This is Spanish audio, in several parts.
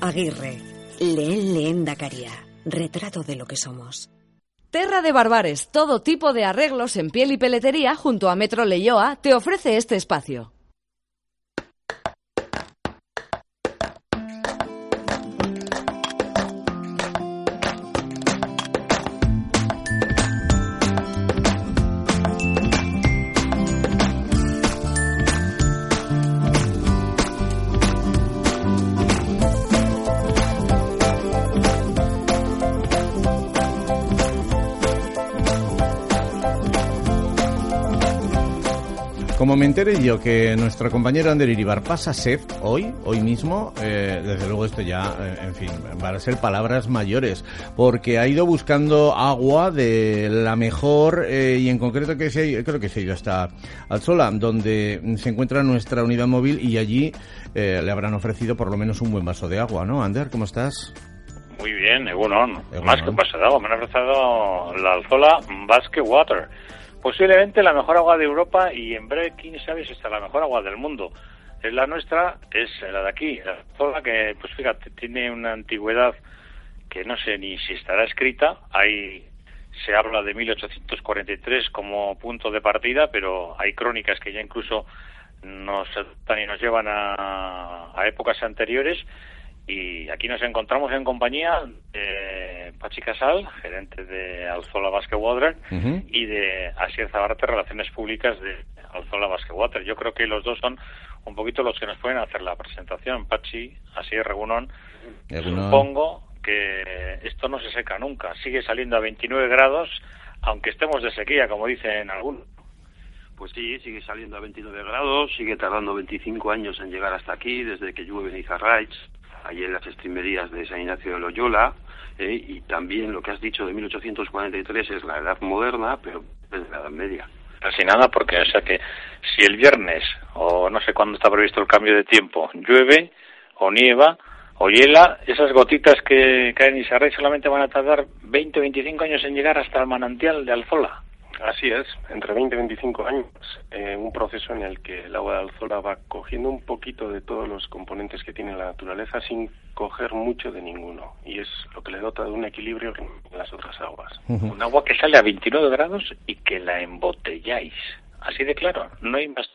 Aguirre. Leen Leen Dacaria. Retrato de lo que somos. Terra de Barbares, todo tipo de arreglos en piel y peletería junto a Metro Leyoa, te ofrece este espacio. Como me enteré yo que nuestro compañero Ander Iribar pasa sed hoy, hoy mismo, eh, desde luego esto ya, eh, en fin, van a ser palabras mayores, porque ha ido buscando agua de la mejor eh, y en concreto que se, creo que se ha ido hasta Alzola, donde se encuentra nuestra unidad móvil y allí le habrán ofrecido por lo menos un buen vaso de agua, ¿no? Ander, ¿cómo estás? Muy bien, bueno, más que un vaso de agua, me han ofrecido la Alzola Basque Water posiblemente la mejor agua de Europa y en breve, quién sabe si está la mejor agua del mundo. Es la nuestra, es la de aquí, la zona que, pues fíjate, tiene una antigüedad que no sé ni si estará escrita. Ahí se habla de 1843 como punto de partida, pero hay crónicas que ya incluso nos y nos llevan a, a épocas anteriores y aquí nos encontramos en compañía Pachi Casal, gerente de Alzola Basque Water, y de Asier Zabarte, Relaciones Públicas de Alzola Basque Water. Yo creo que los dos son un poquito los que nos pueden hacer la presentación. Pachi, Asier Regunón, supongo que esto no se seca nunca. Sigue saliendo a 29 grados, aunque estemos de sequía, como dicen algunos. Pues sí, sigue saliendo a 29 grados, sigue tardando 25 años en llegar hasta aquí, desde que llueve en Izarraich allí en las estrimerías de San Ignacio de Loyola, eh, y también lo que has dicho de 1843 es la edad moderna, pero es la edad media. Casi nada, porque o sea que si el viernes, o no sé cuándo está previsto el cambio de tiempo, llueve o nieva o hiela, esas gotitas que caen y se solamente van a tardar 20 o 25 años en llegar hasta el manantial de Alzola. Así es, entre 20 y 25 años, eh, un proceso en el que el agua de Alzola va cogiendo un poquito de todos los componentes que tiene la naturaleza sin coger mucho de ninguno. Y es lo que le dota de un equilibrio en las otras aguas. Un agua que sale a 29 grados y que la embotelláis. Así de claro, no hay más.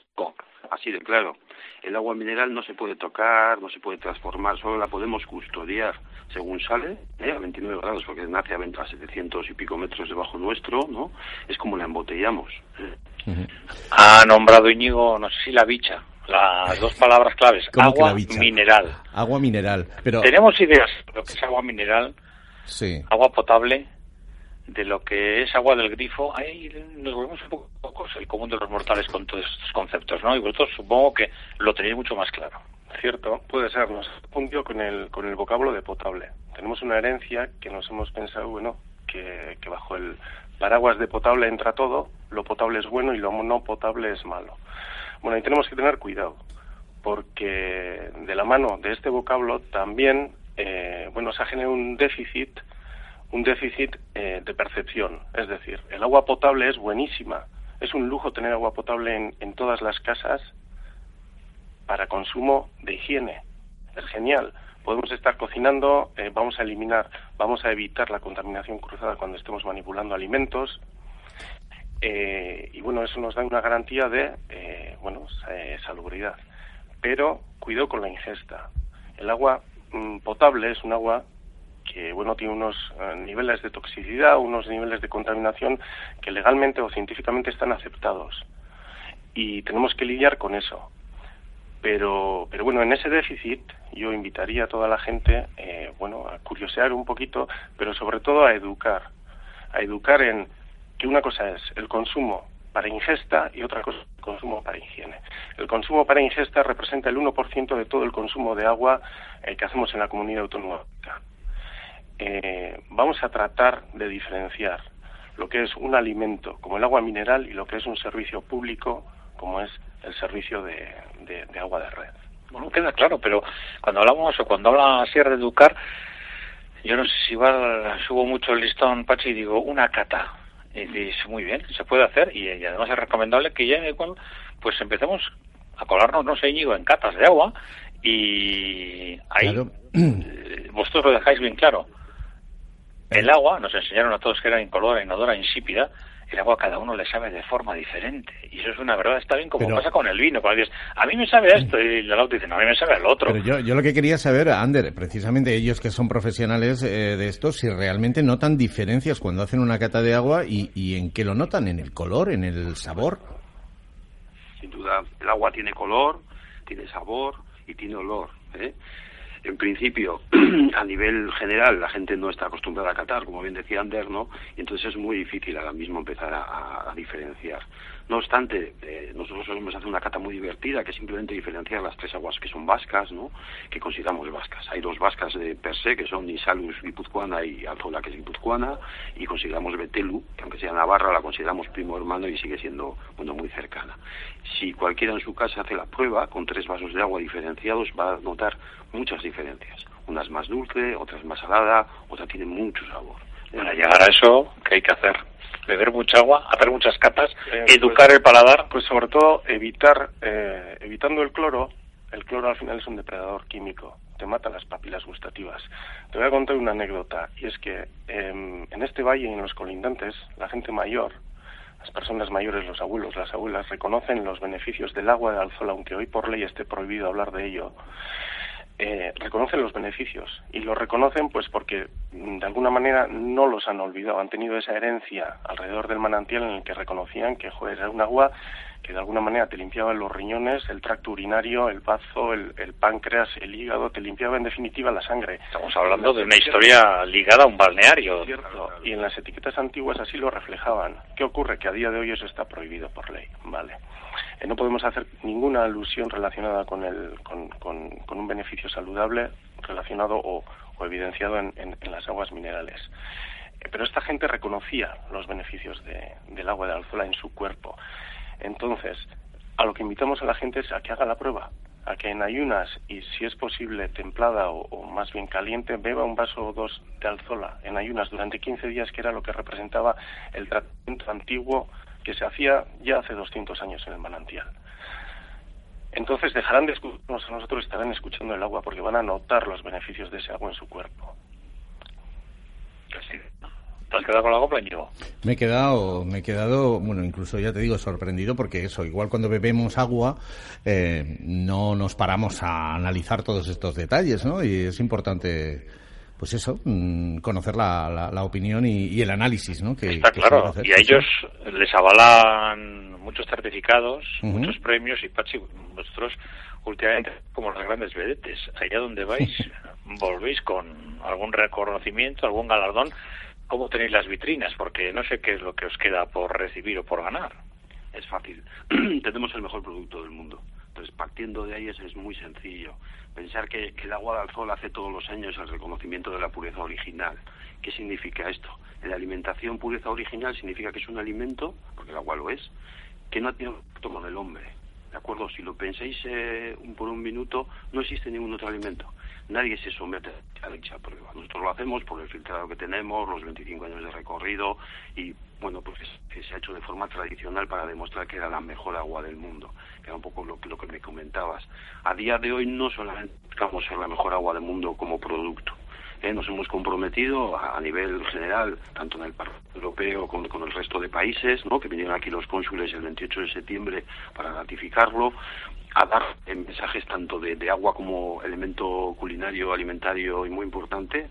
Así de claro. El agua mineral no se puede tocar, no se puede transformar, solo la podemos custodiar según sale, ¿eh? a 29 grados, porque nace a, 20, a 700 y pico metros debajo nuestro, ¿no? Es como la embotellamos. ¿eh? Ha nombrado Íñigo, no sé si la bicha, las dos palabras claves, agua mineral. Agua mineral, pero... Tenemos ideas de lo que es agua mineral, sí. agua potable, de lo que es agua del grifo, ahí nos volvemos un poco pocos el común de los mortales con todos estos conceptos, ¿no? Y vosotros supongo que lo tenéis mucho más claro. Cierto, puede ser. Nos fundió con el, con el vocablo de potable. Tenemos una herencia que nos hemos pensado, bueno, que, que bajo el paraguas de potable entra todo, lo potable es bueno y lo no potable es malo. Bueno, y tenemos que tener cuidado, porque de la mano de este vocablo también, eh, bueno, se ha generado un déficit, un déficit eh, de percepción. Es decir, el agua potable es buenísima, es un lujo tener agua potable en, en todas las casas para consumo de higiene. Es genial. Podemos estar cocinando, eh, vamos a eliminar, vamos a evitar la contaminación cruzada cuando estemos manipulando alimentos. Eh, y bueno, eso nos da una garantía de eh, bueno, salubridad. Pero cuidado con la ingesta. El agua mm, potable es un agua que bueno tiene unos niveles de toxicidad, unos niveles de contaminación que legalmente o científicamente están aceptados y tenemos que lidiar con eso. Pero, pero bueno, en ese déficit yo invitaría a toda la gente, eh, bueno, a curiosear un poquito, pero sobre todo a educar, a educar en que una cosa es el consumo para ingesta y otra cosa el consumo para higiene. El consumo para ingesta representa el 1% de todo el consumo de agua eh, que hacemos en la comunidad autónoma. Eh, vamos a tratar de diferenciar lo que es un alimento como el agua mineral y lo que es un servicio público como es el servicio de, agua de red. Bueno, queda claro, pero cuando hablamos o cuando habla Sierra de Educar, yo no sé si igual subo mucho el listón, Pachi, y digo, una cata. Y dices, muy bien, se puede hacer y, además es recomendable que ya cuando, pues empecemos a colarnos, no sé, Íñigo, en catas de agua y ahí vosotros lo dejáis bien claro. El agua, nos enseñaron a todos que era incolora, inodora, insípida, el agua a cada uno le sabe de forma diferente. Y eso es una verdad, está bien como pasa con el vino. Cuando dices, a mí me sabe esto, y el otro dice, no, a mí me sabe el otro. Pero yo, yo lo que quería saber, Ander, precisamente ellos que son profesionales eh, de esto, si realmente notan diferencias cuando hacen una cata de agua y, y en qué lo notan, en el color, en el sabor. Sin duda, el agua tiene color, tiene sabor y tiene olor. ¿eh? En principio, a nivel general, la gente no está acostumbrada a catar, como bien decía Ander, ¿no? Y entonces es muy difícil ahora mismo empezar a, a diferenciar. No obstante, eh, nosotros solemos hacer una cata muy divertida, que simplemente diferenciar las tres aguas que son vascas, ¿no? que consideramos vascas. Hay dos vascas de per se, que son Nisalus guipuzcoana y Alzola, que es guipuzcoana, y consideramos Betelu, que aunque sea Navarra, la consideramos primo hermano y sigue siendo bueno, muy cercana. Si cualquiera en su casa hace la prueba, con tres vasos de agua diferenciados, va a notar muchas diferencias. Una es más dulce, otra es más salada, otra tiene mucho sabor. Para llegar a eso, ¿qué hay que hacer? Beber mucha agua, hacer muchas catas, educar el paladar. Pues sobre todo evitar, eh, evitando el cloro, el cloro al final es un depredador químico, te mata las papilas gustativas. Te voy a contar una anécdota, y es que em, en este valle y en los colindantes, la gente mayor, las personas mayores, los abuelos, las abuelas, reconocen los beneficios del agua de alzola, aunque hoy por ley esté prohibido hablar de ello eh, reconocen los beneficios y los reconocen pues porque mm, de alguna manera no los han olvidado, han tenido esa herencia alrededor del manantial en el que reconocían que joder, era un agua que de alguna manera te limpiaba los riñones, el tracto urinario, el bazo, el, páncreas, el hígado, te limpiaba en definitiva la sangre. Estamos hablando de una historia ligada a un balneario. Cierto, y en las etiquetas antiguas así lo reflejaban. ¿Qué ocurre? Que a día de hoy eso está prohibido por ley, ¿vale? Eh, no podemos hacer ninguna alusión relacionada con, el, con, con, un beneficio saludable relacionado o, evidenciado en, las aguas minerales. Eh, pero esta gente reconocía los beneficios del agua de alzola en su cuerpo. Entonces, a lo que invitamos a la gente es a que haga la prueba, a que en ayunas y si es posible templada o, o, más bien caliente, beba un vaso o dos de alzola en ayunas durante 15 días, que era lo que representaba el tratamiento antiguo que se hacía ya hace 200 años en el manantial. Entonces dejarán de escucharnos a nosotros y estarán escuchando el agua porque van a notar los beneficios de ese agua en su cuerpo. ¿Te has quedado con algo Me he quedado, me he quedado, bueno, incluso ya te digo, sorprendido porque eso, igual cuando bebemos agua eh, no nos paramos a analizar todos estos detalles, ¿no? Y es importante pues eso, mm, conocer la, la, opinión y, el análisis, ¿no? Que, Está claro, y a ellos les avalan muchos certificados, muchos premios y Pachi, vosotros últimamente como las grandes vedetes, allá donde vais, volvéis con algún reconocimiento, algún galardón, ¿cómo tenéis las vitrinas? Porque no sé qué es lo que os queda por recibir o por ganar. Es fácil, tenemos el mejor producto del mundo. Entonces, partiendo de ahí es, es muy sencillo. Pensar que, el agua de alzol hace todos los años el reconocimiento de la pureza original. ¿Qué significa esto? En la alimentación pureza original significa que es un alimento, porque el agua lo es, que no tenido contacto con el hombre. ¿De acuerdo? Si lo pensáis eh, por un minuto, no existe ningún otro alimento. Nadie se somete a dicha prueba. Nosotros lo hacemos por el filtrado que tenemos, los 25 años de recorrido y, bueno, pues se ha hecho de forma tradicional para demostrar que era la mejor agua del mundo, que era un poco lo, lo que me comentabas. A día de hoy no solamente buscamos ser la mejor agua del mundo como producto, ¿eh? nos hemos comprometido a, nivel general, tanto en el Parlamento Europeo como con el resto de países, ¿no? que vinieron aquí los cónsules el 28 de septiembre para ratificarlo, a dar mensajes tanto de, de agua como elemento culinario, alimentario y muy importante,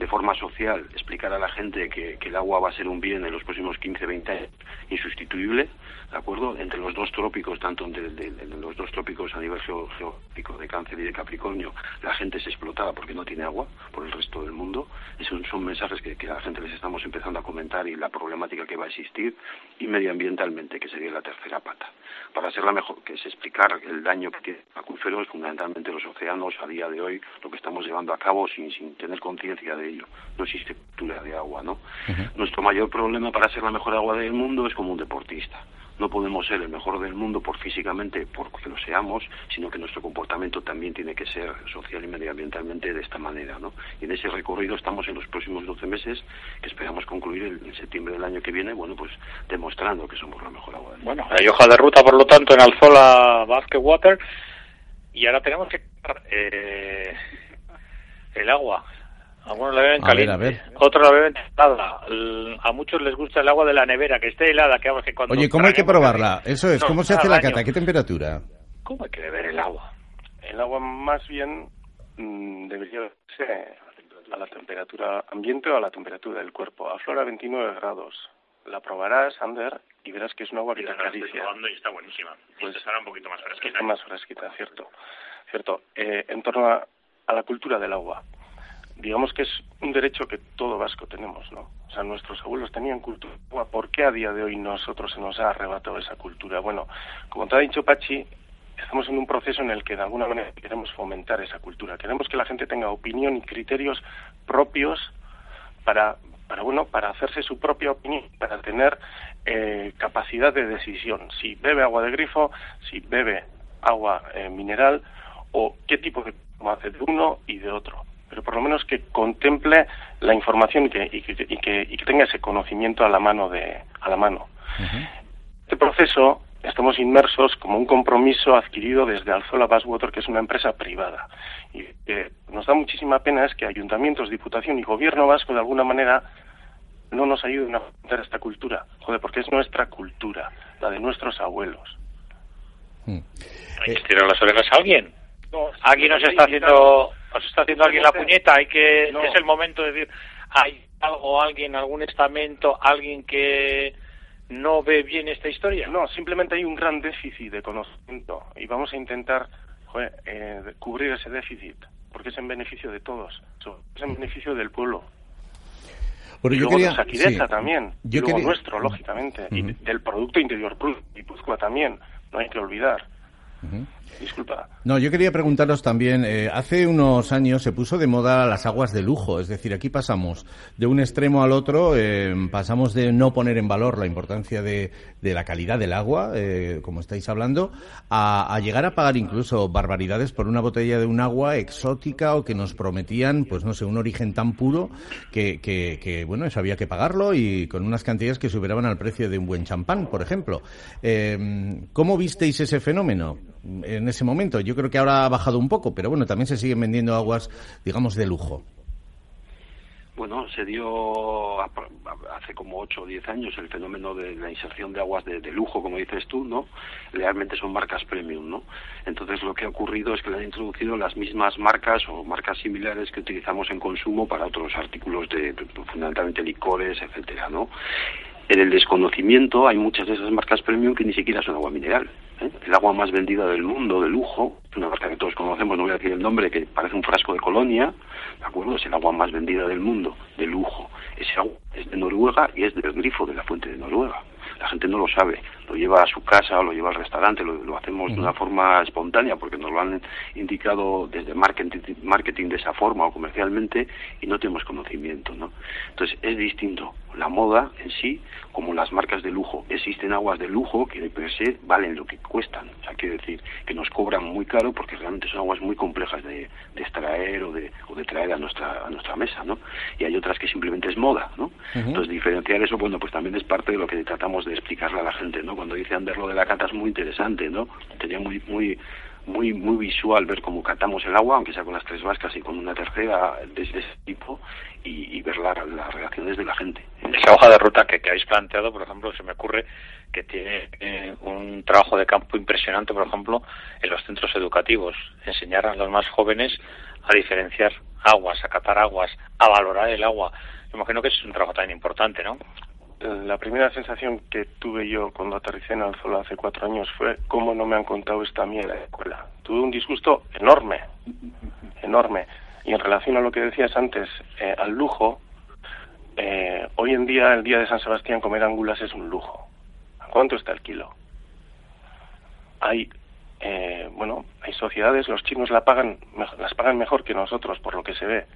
de forma social, explicar a la gente que, que, el agua va a ser un bien en los próximos 15, 20 años insustituible, ¿de acuerdo? Entre los dos trópicos, tanto entre los dos trópicos a nivel geográfico de Cáncer y de Capricornio, la gente se explotaba porque no tiene agua por el resto del mundo. Esos son mensajes que, que a la gente les estamos empezando a comentar y la problemática que va a existir y medioambientalmente, que sería la tercera pata. Para ser la mejor, que es explicar el daño que tiene acuíferos, fundamentalmente los océanos, a día de hoy, lo que estamos llevando a cabo sin, sin tener conciencia de no existe cultura de agua, ¿no? Nuestro mayor problema para ser la mejor agua del mundo es como un deportista. No podemos ser el mejor del mundo por físicamente, porque lo seamos, sino que nuestro comportamiento también tiene que ser social y medioambientalmente de esta manera, ¿no? Y en ese recorrido estamos en los próximos 12 meses, que esperamos concluir en septiembre del año que viene, bueno, pues demostrando que somos la mejor agua del mundo. Bueno, hay hoja de ruta, por lo tanto, en Alzola Basket Water, y ahora tenemos que... Eh, el agua, Algunos la beben caliente, otros la beben helada. A muchos les gusta el agua de la nevera, que esté helada. Que, que cuando Oye, ¿cómo hay que probarla? Eso es, ¿cómo se hace la cata? ¿Qué temperatura? ¿Cómo hay que beber el agua? El agua más bien mm, debería ser a la temperatura ambiente o a la temperatura del cuerpo. Aflora 29 grados. La probarás, Ander, y verás que es un agua que te acaricia. y está buenísima. Pues estará un poquito más fresquita. Está más fresquita, cierto. Cierto. Eh, en torno a, a la cultura del agua digamos que es un derecho que todo vasco tenemos, ¿no? O sea, nuestros abuelos tenían cultura. ¿Por qué a día de hoy nosotros se nos ha arrebatado esa cultura? Bueno, como te ha dicho Pachi, estamos en un proceso en el que de alguna manera queremos fomentar esa cultura. Queremos que la gente tenga opinión y criterios propios para, para bueno, para hacerse su propia opinión, para tener eh, capacidad de decisión. Si bebe agua de grifo, si bebe agua eh, mineral o qué tipo de hace de uno y de otro pero por lo menos que contemple la información y que, y que, y que, tenga ese conocimiento a la mano. De, a la mano. Este proceso estamos inmersos como un compromiso adquirido desde Alzola Basswater, que es una empresa privada. Y que nos da muchísima pena es que ayuntamientos, diputación y gobierno vasco, de alguna manera, no nos ayuden a fomentar esta cultura. Joder, porque es nuestra cultura, la de nuestros abuelos. Hay que estirar las orejas a alguien. Aquí nos está haciendo os está haciendo alguien la puñeta, hay que es el momento de decir, hay algo, alguien, algún estamento, alguien que no ve bien esta historia. No, simplemente hay un gran déficit de conocimiento y vamos a intentar eh, cubrir ese déficit porque es en beneficio de todos, es en beneficio del pueblo. Pero y yo luego quería... también, yo y nuestro, lógicamente, y del Producto Interior Bruto, y Puzcoa también, no hay que olvidar. Disculpa. No, yo quería preguntaros también, eh, hace unos años se puso de moda las aguas de lujo, es decir, aquí pasamos de un extremo al otro, eh, pasamos de no poner en valor la importancia de, la calidad del agua, eh, como estáis hablando, a, llegar a pagar incluso barbaridades por una botella de un agua exótica o que nos prometían, pues no sé, un origen tan puro que, que, bueno, eso había que pagarlo y con unas cantidades que superaban al precio de un buen champán, por ejemplo. ¿Cómo visteis ese fenómeno? En ese momento. Yo creo que ahora ha bajado un poco, pero bueno, también se siguen vendiendo aguas, digamos, de lujo. Bueno, se dio hace como 8 o 10 años el fenómeno de la inserción de aguas de, lujo, como dices tú, ¿no? Realmente son marcas premium, ¿no? Entonces lo que ha ocurrido es que le han introducido las mismas marcas o marcas similares que utilizamos en consumo para otros artículos de, fundamentalmente licores, etcétera, ¿no? En el desconocimiento hay muchas de esas marcas premium que ni siquiera son agua mineral. ¿Eh? El agua más vendida del mundo, de lujo, una marca que todos conocemos, no voy a decir el nombre, que parece un frasco de colonia, ¿de acuerdo? Es el agua más vendida del mundo, de lujo. Ese agua es de Noruega y es del grifo de la fuente de Noruega la gente no lo sabe, lo lleva a su casa o lo lleva al restaurante, lo, hacemos de una forma espontánea porque nos lo han indicado desde marketing, marketing de esa forma o comercialmente y no tenemos conocimiento, ¿no? Entonces es distinto la moda en sí como las marcas de lujo. Existen aguas de lujo que de per se valen lo que cuestan, o sea, quiere decir que nos cobran muy caro porque realmente son aguas muy complejas de, extraer o de, o de traer a nuestra, a nuestra mesa, ¿no? Y hay otras que simplemente es moda, ¿no? Entonces diferenciar eso, bueno, pues también es parte de lo que tratamos de explicarle a la gente, ¿no? Cuando dice Ander lo de la cata es muy interesante, ¿no? Tenía muy, muy, muy, muy visual ver cómo catamos el agua, aunque sea con las tres vascas y con una tercera de ese tipo, y, ver las reacciones de la gente. Esa hoja de ruta que, habéis planteado, por ejemplo, se me ocurre que tiene eh, un trabajo de campo impresionante, por ejemplo, en los centros educativos, enseñar a los más jóvenes a diferenciar aguas, a catar aguas, a valorar el agua. Me imagino que es un trabajo tan importante, ¿no? La primera sensación que tuve yo cuando aterricé en Alzola hace cuatro años fue cómo no me han contado esta mierda de escuela. Tuve un disgusto enorme, enorme. Y en relación a lo que decías antes, eh, al lujo, eh, hoy en día, el día de San Sebastián, comer angulas es un lujo. ¿A cuánto está el kilo? Hay, eh, bueno, hay sociedades, los chinos la pagan, las pagan mejor que nosotros, por lo que se ve.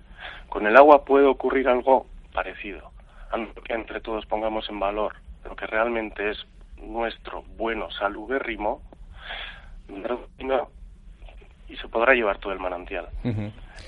Con el agua puede ocurrir algo parecido que entre todos pongamos en valor lo que realmente es nuestro bueno salubérrimo y se podrá llevar todo el manantial.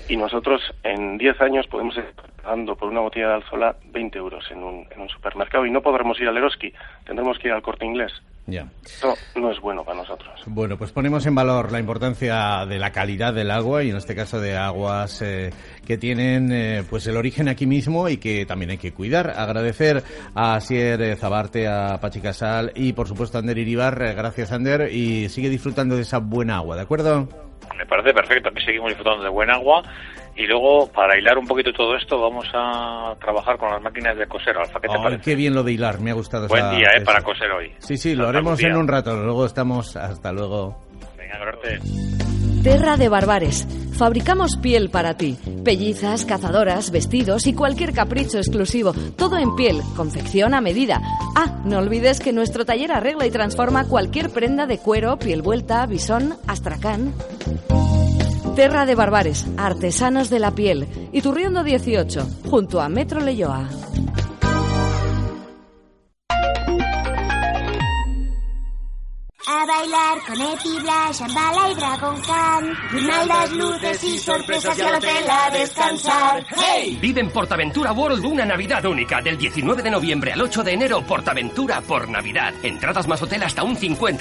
Y nosotros en 10 años podemos estar pagando por una botella de alzola 20 euros en un, en un supermercado y no podremos ir al Eroski, tendremos que ir al corte inglés Ya. No, no es bueno para nosotros. Bueno, pues ponemos en valor la importancia de la calidad del agua y en este caso de aguas eh, que tienen eh, pues el origen aquí mismo y que también hay que cuidar. Agradecer a Sier Zabarte, a Pachi Casal y por supuesto a Ander Iribar. Gracias Ander y sigue disfrutando de esa buena agua, ¿de acuerdo? Me parece perfecto que seguimos disfrutando de buen agua y luego, para hilar un poquito todo esto, vamos a trabar con las máquinas de coser. Alfa, ¿qué te parece? Qué bien lo de hilar, me ha gustado. Buen día, ¿eh? Para coser hoy. Sí, sí, lo haremos en un rato. Luego estamos. Hasta luego. Venga, gracias. Terra de Barbares. Fabricamos piel para ti. Pellizas, cazadoras, vestidos y cualquier capricho exclusivo. Todo en piel, confección a medida. Ah, no olvides que nuestro taller arregla y transforma cualquier prenda de cuero, piel vuelta, bisón, astracán. Terra de Barbares, artesanos de la piel. Y Turriondo 18, junto a Metro Leyoa. A bailar con Epibla, Shambhala y Dragon Khan. Y las luces y sorpresas y al hotel a descansar. ¡Hey! Vive en Portaventura World una Navidad única. Del 19 de noviembre al 8 de enero, Portaventura por Navidad. Entradas más hotel hasta un 50.